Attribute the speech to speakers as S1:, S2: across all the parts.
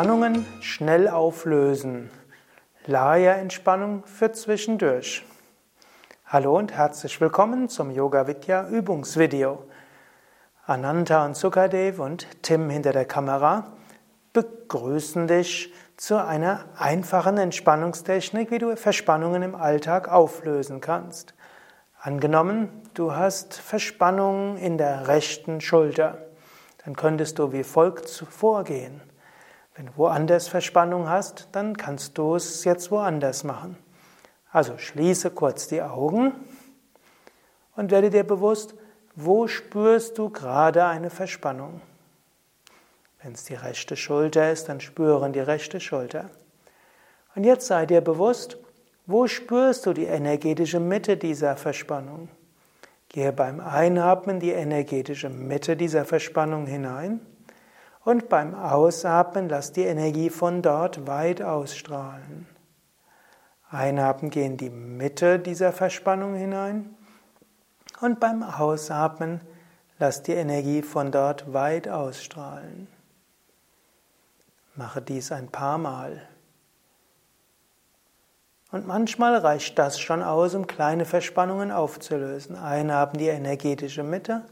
S1: Verspannungen schnell auflösen. Laya-Entspannung für zwischendurch. Hallo und herzlich willkommen zum Yoga Vidya Übungsvideo. Ananta und Sukadev und Tim hinter der Kamera begrüßen dich zu einer einfachen Entspannungstechnik, wie du Verspannungen im Alltag auflösen kannst. Angenommen, du hast Verspannungen in der rechten Schulter, dann könntest du wie folgt vorgehen. Wenn du woanders Verspannung hast, dann kannst du es jetzt woanders machen. Also schließe kurz die Augen und werde dir bewusst, wo spürst du gerade eine Verspannung. Wenn es die rechte Schulter ist, dann spüren die rechte Schulter. Und jetzt sei dir bewusst, wo spürst du die energetische Mitte dieser Verspannung? Gehe beim Einatmen die energetische Mitte dieser Verspannung hinein und beim Ausatmen lass die Energie von dort weit ausstrahlen. Einatmen geh in die Mitte dieser Verspannung hinein und beim Ausatmen lass die Energie von dort weit ausstrahlen. Mache dies ein paar Mal. Und manchmal reicht das schon aus, um kleine Verspannungen aufzulösen. Einatmen die energetische Mitte,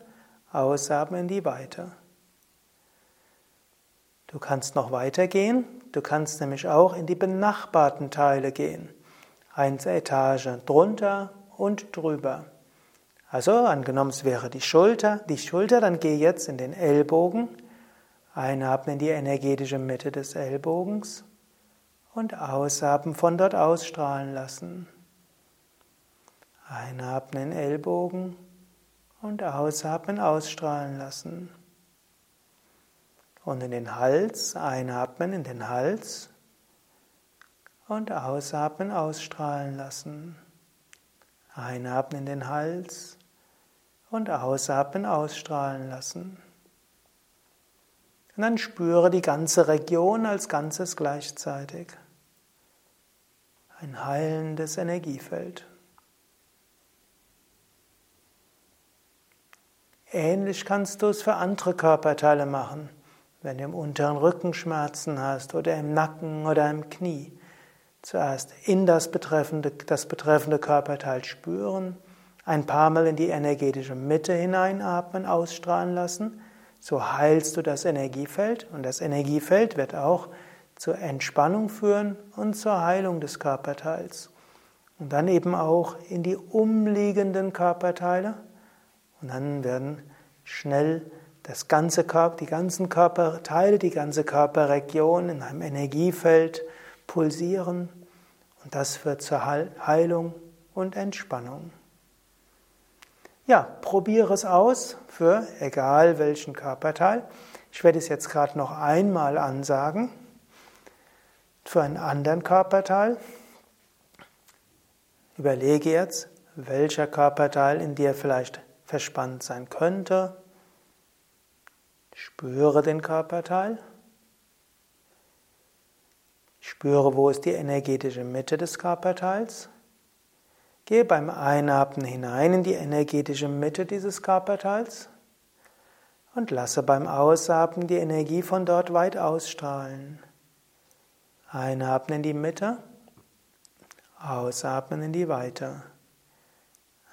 S1: ausatmen die Weite. Du kannst noch weitergehen, du kannst nämlich auch in die benachbarten Teile gehen. Eine Etage drunter und drüber. Also angenommen, es wäre die Schulter, die Schulter, dann geh jetzt in den Ellbogen, einatmen in die energetische Mitte des Ellbogens und ausatmen von dort ausstrahlen lassen. Einatmen in den Ellbogen und ausatmen ausstrahlen lassen. Und in den Hals, einatmen in den Hals und ausatmen, ausstrahlen lassen. Einatmen in den Hals und ausatmen, ausstrahlen lassen. Und dann spüre die ganze Region als Ganzes gleichzeitig. Ein heilendes Energiefeld. Ähnlich kannst du es für andere Körperteile machen. Wenn du im unteren Rücken Schmerzen hast oder im Nacken oder im Knie, zuerst in das betreffende, das betreffende Körperteil spüren, ein paar Mal in die energetische Mitte hineinatmen, ausstrahlen lassen. So heilst du das Energiefeld und das Energiefeld wird auch zur Entspannung führen und zur Heilung des Körperteils. Und dann eben auch in die umliegenden Körperteile und dann werden schnell das ganze Körper, die ganzen Körperteile, die ganze Körperregion in einem Energiefeld pulsieren und das führt zur Heilung und Entspannung. Ja, probiere es aus für egal welchen Körperteil. Ich werde es jetzt gerade noch einmal ansagen. Für einen anderen Körperteil. Überlege jetzt, welcher Körperteil in dir vielleicht verspannt sein könnte Spüre den Körperteil. Spüre, wo ist die energetische Mitte des Körperteils. Gehe beim Einatmen hinein in die energetische Mitte dieses Körperteils und lasse beim Ausatmen die Energie von dort weit ausstrahlen. Einatmen in die Mitte, ausatmen in die Weite.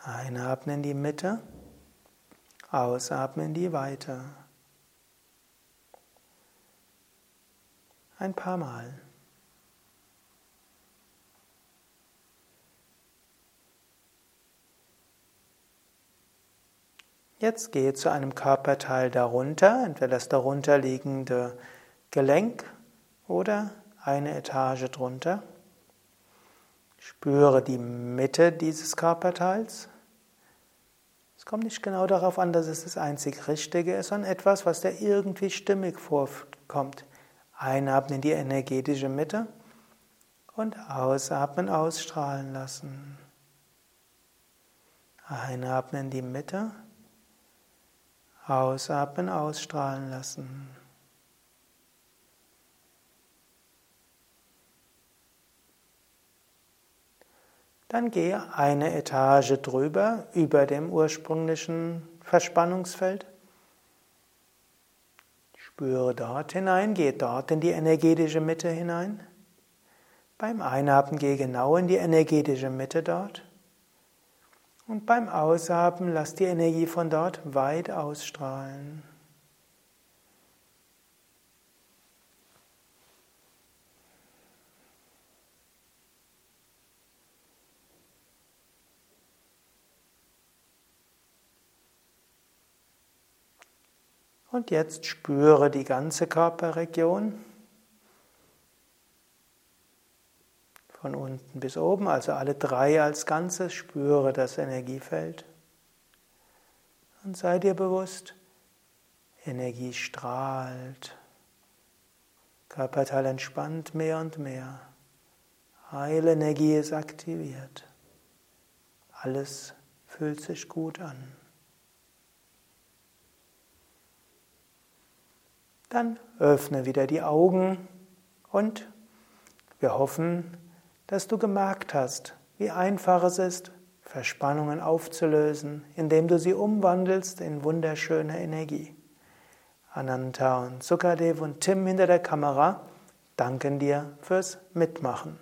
S1: Einatmen in die Mitte, ausatmen in die Weite. Ein paar Mal. Jetzt gehe zu einem Körperteil darunter, entweder das darunterliegende Gelenk oder eine Etage drunter. Spüre die Mitte dieses Körperteils. Es kommt nicht genau darauf an, dass es das einzig Richtige ist, sondern etwas, was dir irgendwie stimmig vorkommt. Einatmen in die energetische Mitte und ausatmen, ausstrahlen lassen. Einatmen in die Mitte, ausatmen, ausstrahlen lassen. Dann gehe eine Etage drüber, über dem ursprünglichen Verspannungsfeld. Spüre dort hinein, geh dort in die energetische Mitte hinein. Beim Einatmen geh genau in die energetische Mitte dort. Und beim Ausatmen lass die Energie von dort weit ausstrahlen. Und jetzt spüre die ganze Körperregion. Von unten bis oben, also alle drei als Ganzes, spüre das Energiefeld. Und sei dir bewusst, Energie strahlt. Körperteil entspannt mehr und mehr. Heilenergie ist aktiviert. Alles fühlt sich gut an. Dann öffne wieder die Augen und wir hoffen, dass du gemerkt hast, wie einfach es ist, Verspannungen aufzulösen, indem du sie umwandelst in wunderschöne Energie. Ananta und Sukadev und Tim hinter der Kamera danken dir fürs Mitmachen.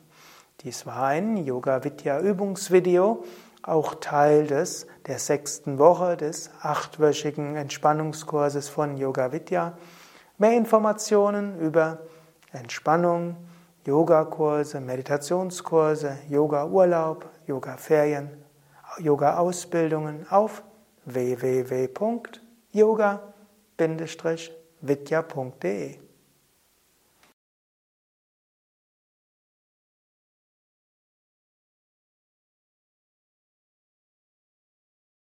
S1: Dies war ein Yoga Vidya Übungsvideo, auch Teil des der sechsten Woche des achtwöchigen Entspannungskurses von Yoga Vidya. Mehr Informationen über Entspannung, Yogakurse, Meditationskurse, Yoga-Urlaub, Yoga-Ferien, Yoga-Ausbildungen auf www.yoga-vidya.de